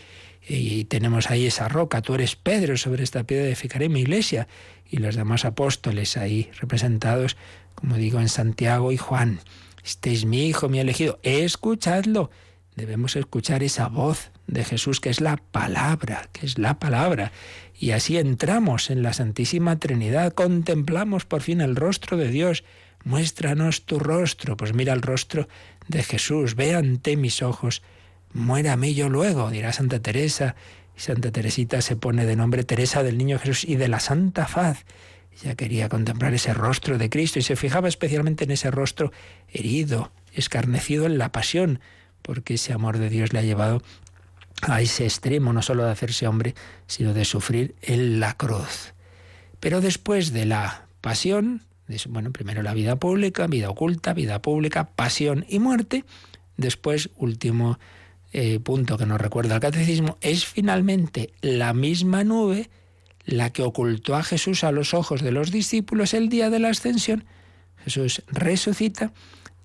y, tenemos ahí esa roca, tú eres Pedro, sobre esta piedra edificaré mi iglesia. Y los demás apóstoles ahí representados, como digo, en Santiago y Juan. Este es mi hijo, mi elegido. Escuchadlo. Debemos escuchar esa voz de Jesús, que es la palabra, que es la palabra. Y así entramos en la Santísima Trinidad, contemplamos por fin el rostro de Dios. Muéstranos tu rostro. Pues mira el rostro de Jesús, ve ante mis ojos, muérame yo luego, dirá Santa Teresa. Y Santa Teresita se pone de nombre Teresa del Niño Jesús y de la Santa Faz. Ella quería contemplar ese rostro de Cristo y se fijaba especialmente en ese rostro herido, escarnecido en la pasión, porque ese amor de Dios le ha llevado a ese extremo, no solo de hacerse hombre, sino de sufrir en la cruz. Pero después de la pasión, bueno, primero la vida pública, vida oculta, vida pública, pasión y muerte, después, último eh, punto que nos recuerda el catecismo, es finalmente la misma nube la que ocultó a Jesús a los ojos de los discípulos el día de la ascensión. Jesús resucita,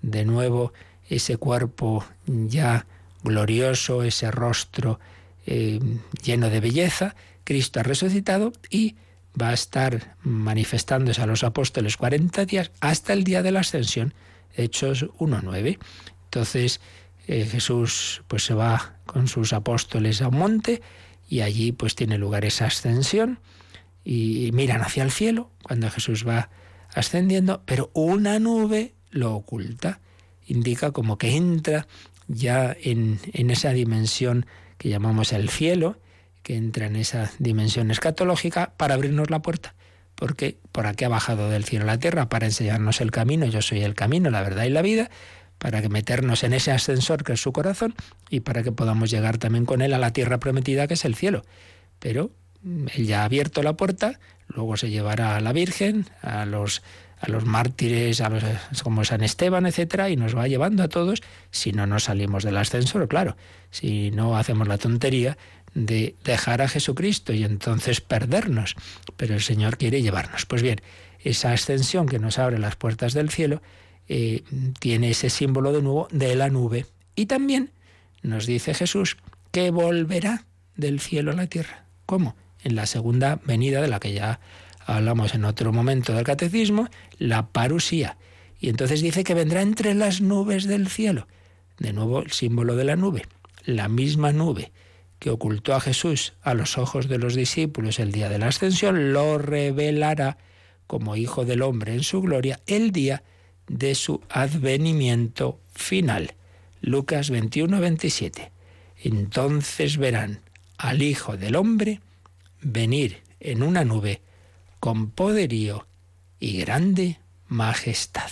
de nuevo ese cuerpo ya glorioso, ese rostro eh, lleno de belleza, Cristo ha resucitado y va a estar manifestándose a los apóstoles 40 días hasta el día de la ascensión, Hechos 1.9. Entonces eh, Jesús pues se va con sus apóstoles a un monte y allí pues tiene lugar esa ascensión y miran hacia el cielo cuando Jesús va ascendiendo, pero una nube lo oculta, indica como que entra ya en, en esa dimensión que llamamos el cielo, que entra en esa dimensión escatológica para abrirnos la puerta. Porque por aquí ha bajado del cielo a la tierra para enseñarnos el camino. Yo soy el camino, la verdad y la vida, para que meternos en ese ascensor que es su corazón y para que podamos llegar también con él a la tierra prometida que es el cielo. Pero él ya ha abierto la puerta, luego se llevará a la Virgen, a los a los mártires, a los, como San Esteban, etcétera, y nos va llevando a todos si no nos salimos del ascensor, claro, si no hacemos la tontería de dejar a Jesucristo y entonces perdernos. Pero el Señor quiere llevarnos. Pues bien, esa ascensión que nos abre las puertas del cielo eh, tiene ese símbolo de nuevo de la nube. Y también nos dice Jesús que volverá del cielo a la tierra. ¿Cómo? En la segunda venida de la que ya hablamos en otro momento del catecismo, la parusía. Y entonces dice que vendrá entre las nubes del cielo. De nuevo el símbolo de la nube. La misma nube que ocultó a Jesús a los ojos de los discípulos el día de la ascensión, lo revelará como Hijo del Hombre en su gloria el día de su advenimiento final. Lucas 21, 27. Entonces verán al Hijo del Hombre venir en una nube con poderío y grande majestad.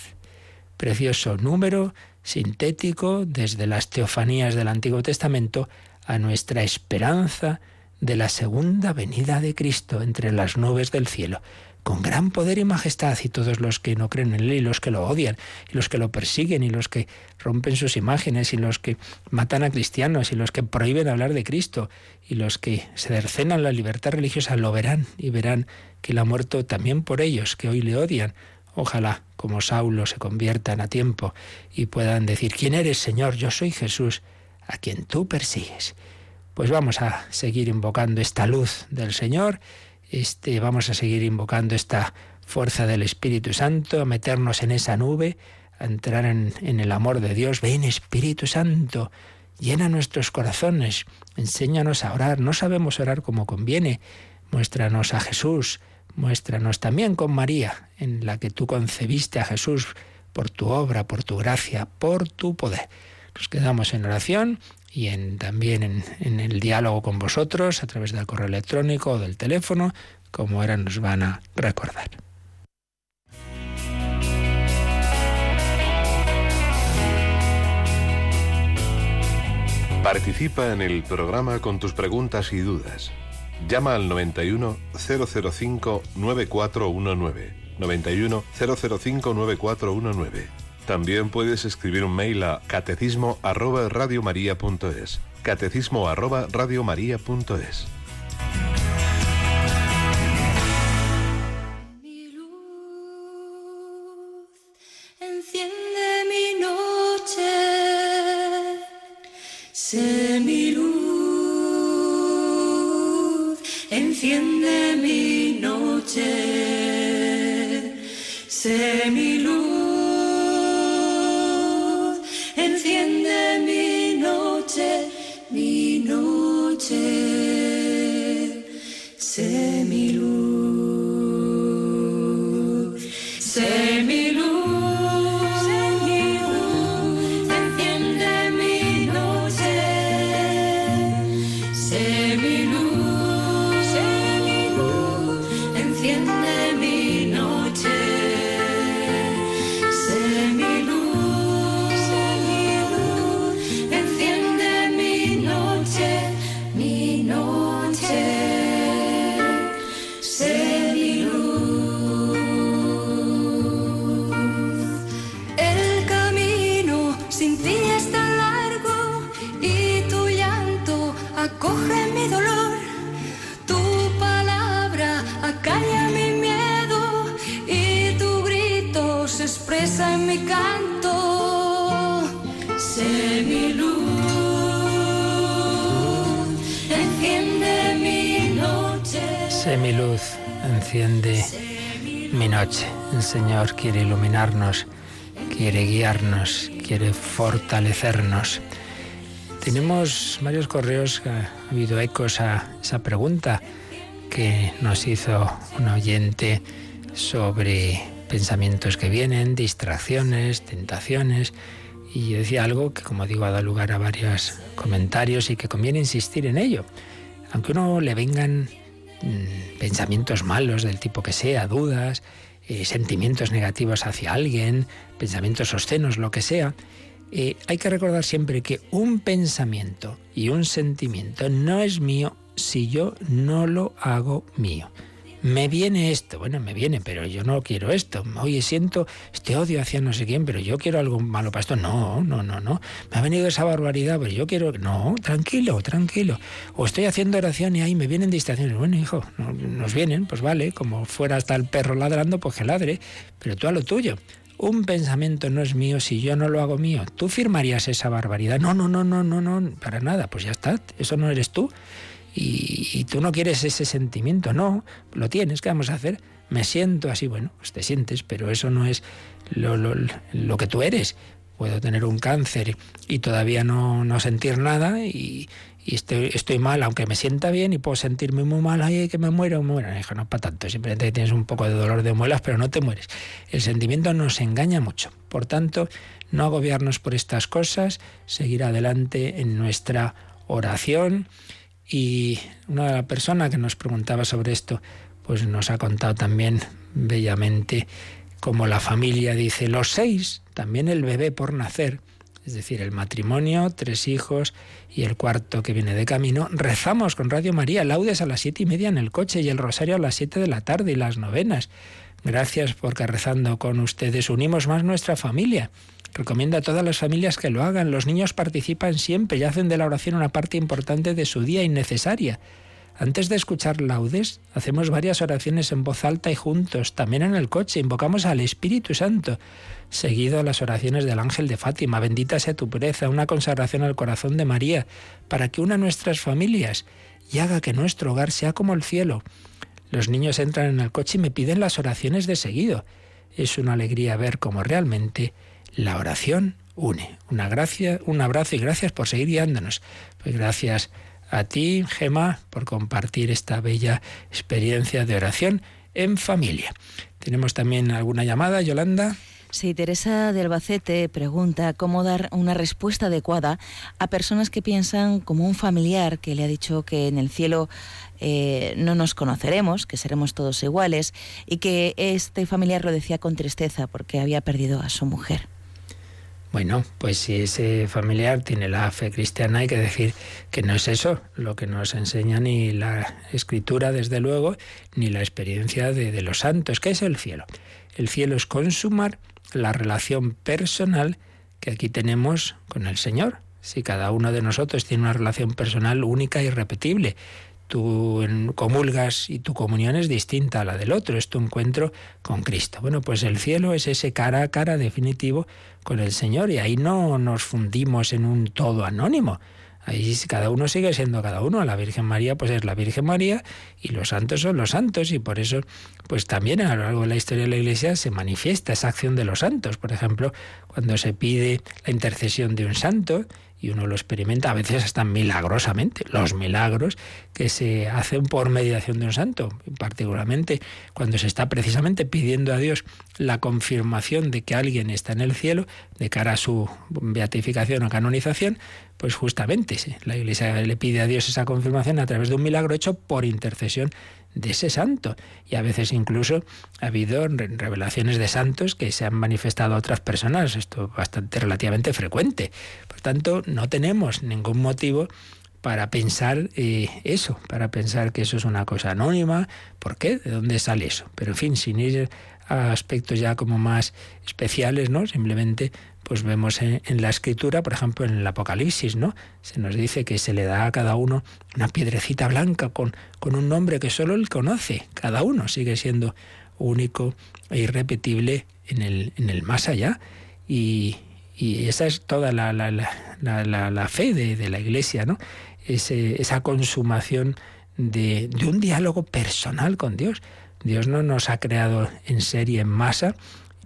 Precioso número sintético desde las teofanías del Antiguo Testamento a nuestra esperanza de la segunda venida de Cristo entre las nubes del cielo con gran poder y majestad, y todos los que no creen en él, y los que lo odian, y los que lo persiguen, y los que rompen sus imágenes, y los que matan a cristianos, y los que prohíben hablar de Cristo, y los que se cercenan la libertad religiosa, lo verán y verán que él ha muerto también por ellos, que hoy le odian. Ojalá, como Saulo, se conviertan a tiempo y puedan decir, ¿quién eres, Señor? Yo soy Jesús, a quien tú persigues. Pues vamos a seguir invocando esta luz del Señor este, vamos a seguir invocando esta fuerza del Espíritu Santo, a meternos en esa nube, a entrar en, en el amor de Dios. Ven Espíritu Santo, llena nuestros corazones, enséñanos a orar. No sabemos orar como conviene. Muéstranos a Jesús, muéstranos también con María, en la que tú concebiste a Jesús por tu obra, por tu gracia, por tu poder. Nos quedamos en oración y también en, en, el diálogo con vosotros a través del correo electrónico o del teléfono, como ahora nos van a recordar. Participa en el programa con tus preguntas y dudas. Llama al 91 005 9419. 91 005 9419 también puedes escribir un mail a catecismo arroba radiomaria.es. catecismo arroba radiomaria.es. Enciende mi noche, sé mi luz, enciende mi noche, sé mi luz, noche, Sé mi luz, enciende mi noche. El Señor quiere iluminarnos, quiere guiarnos, quiere fortalecernos. Tenemos varios correos, ha habido ecos a esa pregunta que nos hizo un oyente sobre pensamientos que vienen, distracciones, tentaciones. Y yo decía algo que, como digo, ha dado lugar a varios comentarios y que conviene insistir en ello. Aunque uno le vengan mm, pensamientos malos del tipo que sea, dudas, eh, sentimientos negativos hacia alguien, pensamientos obscenos, lo que sea, eh, hay que recordar siempre que un pensamiento y un sentimiento no es mío si yo no lo hago mío. Me viene esto, bueno, me viene, pero yo no quiero esto. Oye, siento este odio hacia no sé quién, pero yo quiero algo malo para esto. No, no, no, no. Me ha venido esa barbaridad, pero yo quiero. No, tranquilo, tranquilo. O estoy haciendo oración y ahí me vienen distracciones. Bueno, hijo, no- nos vienen, pues vale, como fuera hasta el perro ladrando, pues que ladre, pero tú a lo tuyo. Un pensamiento no es mío si yo no lo hago mío. ¿Tú firmarías esa barbaridad? No, no, no, no, no, no, para nada. Pues ya está, eso no eres tú. Y, tú no quieres ese sentimiento, no, lo tienes, ¿qué vamos a hacer? Me siento así, bueno, pues te sientes, pero eso no es lo, lo- lo que tú eres. Puedo tener un cáncer y todavía no, no sentir nada y, estoy, mal, aunque me sienta bien y puedo sentirme muy mal, ay, que me muero, me muero. No para tanto, simplemente tienes un poco de dolor de muelas, pero no te mueres. El sentimiento nos engaña mucho. Por tanto, no agobiarnos por estas cosas, seguir adelante en nuestra oración. Y una persona que nos preguntaba sobre esto, pues nos ha contado también bellamente cómo la familia dice, los seis, también el bebé por nacer, es decir, el matrimonio, tres hijos y el cuarto que viene de camino, rezamos con Radio María, laudes a las siete y media en el coche y el rosario a las siete de la tarde y las novenas. Gracias porque rezando con ustedes unimos más nuestra familia. Recomiendo a todas las familias que lo hagan. Los niños participan siempre y hacen de la oración una parte importante de su día innecesaria. Antes de escuchar laudes, hacemos varias oraciones en voz alta y juntos, también en el coche, invocamos al Espíritu Santo, seguido las oraciones del ángel de Fátima, bendita sea tu pureza, una consagración al corazón de María, para que una nuestras familias y haga que nuestro hogar sea como el cielo. Los niños entran en el coche y me piden las oraciones de seguido. Es una alegría ver cómo realmente la oración une. Una gracia, un abrazo y gracias por seguir guiándonos. Pues gracias a ti, Gema, por compartir esta bella experiencia de oración en familia. Tenemos también alguna llamada, Yolanda. Sí, Teresa de Albacete pregunta cómo dar una respuesta adecuada a personas que piensan como un familiar que le ha dicho que en el cielo eh, no nos conoceremos, que seremos todos iguales, y que este familiar lo decía con tristeza porque había perdido a su mujer. Bueno, pues si ese familiar tiene la fe cristiana, hay que decir que no es eso lo que nos enseña ni la escritura, desde luego, ni la experiencia de, los santos. ¿Qué es el cielo? El cielo es consumar la relación personal que aquí tenemos con el Señor. si cada uno de nosotros tiene una relación personal única y repetible tú comulgas y tu comunión es distinta a la del otro, es tu encuentro con Cristo. Bueno, pues el cielo es ese cara a cara definitivo con el Señor y ahí no nos fundimos en un todo anónimo. Ahí cada uno sigue siendo cada uno. La Virgen María pues es la Virgen María y los santos son los santos y por eso pues también a lo largo de la historia de la Iglesia se manifiesta esa acción de los santos. Por ejemplo, cuando se pide la intercesión de un santo y uno lo experimenta a veces hasta milagrosamente, los milagros que se hacen por mediación de un santo, particularmente cuando se está precisamente pidiendo a Dios la confirmación de que alguien está en el cielo de cara a su beatificación o canonización, pues justamente la Iglesia le pide a Dios esa confirmación a través de un milagro hecho por intercesión de ese santo. Y a veces incluso ha habido revelaciones de santos que se han manifestado a otras personas. Esto es bastante relativamente frecuente. Por tanto, no tenemos ningún motivo para pensar eh, eso, para pensar que eso es una cosa anónima. ¿Por qué? ¿De dónde sale eso? Pero en fin, sin ir a aspectos ya como más especiales, ¿no? Simplemente pues vemos en, la escritura, por ejemplo en el Apocalipsis, ¿no? Se nos dice que se le da a cada uno una piedrecita blanca con, con un nombre que solo él conoce. Cada uno sigue siendo único e irrepetible en el, en el más allá. Y, esa es toda la, la, la, la fe de, de, la Iglesia, ¿no? Ese, esa consumación de, de un diálogo personal con Dios. Dios no nos ha creado en serie, en masa,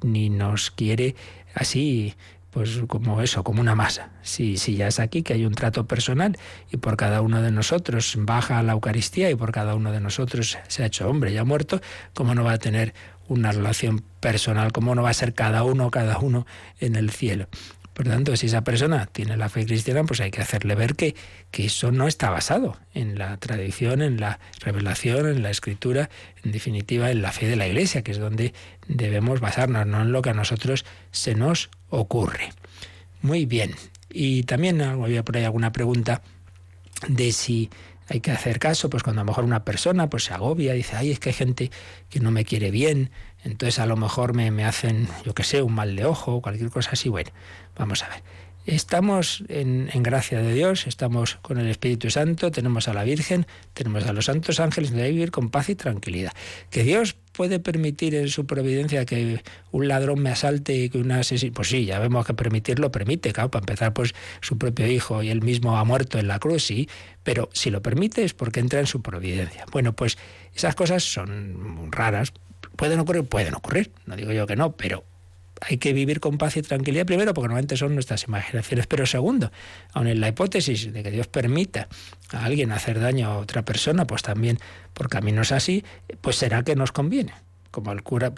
ni nos quiere así pues como eso, como una masa. Si, si ya es aquí que hay un trato personal y por cada uno de nosotros baja la Eucaristía y por cada uno de nosotros se ha hecho hombre y ha muerto, ¿cómo no va a tener una relación personal? ¿Cómo no va a ser cada uno, cada uno en el cielo? Por tanto, si esa persona tiene la fe cristiana, pues hay que hacerle ver que, que eso no está basado en la tradición, en la revelación, en la escritura, en definitiva en la fe de la Iglesia, que es donde debemos basarnos, no en lo que a nosotros se nos ocurre. Muy bien. Y también había por ahí alguna pregunta de si hay que hacer caso, pues cuando a lo mejor una persona pues se agobia, dice, ay, es que hay gente que no me quiere bien, entonces a lo mejor me, hacen, yo qué sé, un mal de ojo o cualquier cosa así. Bueno, vamos a ver. Estamos en, gracia de Dios, estamos con el Espíritu Santo, tenemos a la Virgen, tenemos a los santos ángeles, de vivir con paz y tranquilidad. Que Dios puede permitir en su providencia que un ladrón me asalte y que una asesino. Pues sí, ya vemos que permitirlo permite, claro, para empezar, pues su propio hijo y él mismo ha muerto en la cruz, sí, pero si lo permite es porque entra en su providencia. Bueno, pues esas cosas son raras, ¿Pueden ocurrir? Pueden ocurrir, no digo yo que no, pero hay que vivir con paz y tranquilidad primero, porque normalmente son nuestras imaginaciones, pero segundo, aun en la hipótesis de que Dios permita a alguien hacer daño a otra persona, pues también por caminos así, pues será que nos conviene. Como el cura,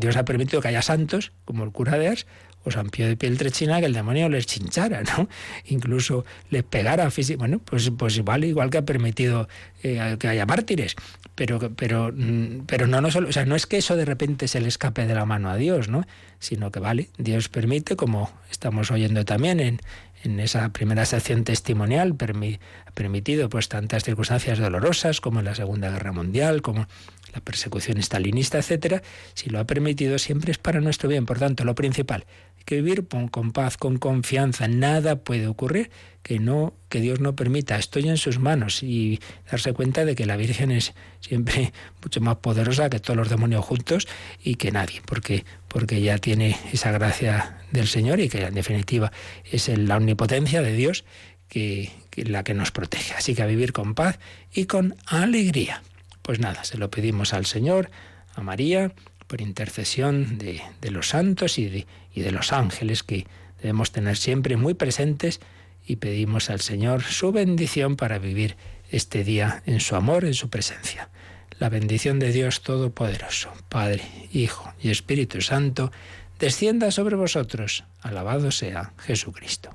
Dios ha permitido que haya santos, como el cura de Ars, o San Pío de Pieltrechina, que el demonio les chinchara, ¿no? <laughs> Incluso les pegara. Bueno, pues, pues igual, igual que ha permitido eh, que haya mártires. Pero, pero, mm, pero no, no, solo, o sea, no es que eso de repente se le escape de la mano a Dios, ¿no? Sino que vale, Dios permite, como estamos oyendo también en, en esa primera sección testimonial, ha permitido pues tantas circunstancias dolorosas como en la Segunda Guerra Mundial, como la persecución estalinista, etcétera, si lo ha permitido siempre es para nuestro bien. Por tanto, lo principal, que vivir con, paz, con confianza. Nada puede ocurrir que no, que Dios no permita. Estoy en sus manos y darse cuenta de que la Virgen es siempre <laughs> mucho más poderosa que todos los demonios juntos y que nadie, porque porque ya tiene esa gracia del Señor y que en definitiva es la omnipotencia de Dios que, que la que nos protege. Así que a vivir con paz y con alegría. Pues nada, se lo pedimos al Señor, a María, por intercesión de, los santos y de, y de los ángeles que debemos tener siempre muy presentes y pedimos al Señor su bendición para vivir este día en su amor, en su presencia. La bendición de Dios Todopoderoso, Padre, Hijo y Espíritu Santo, descienda sobre vosotros. Alabado sea Jesucristo.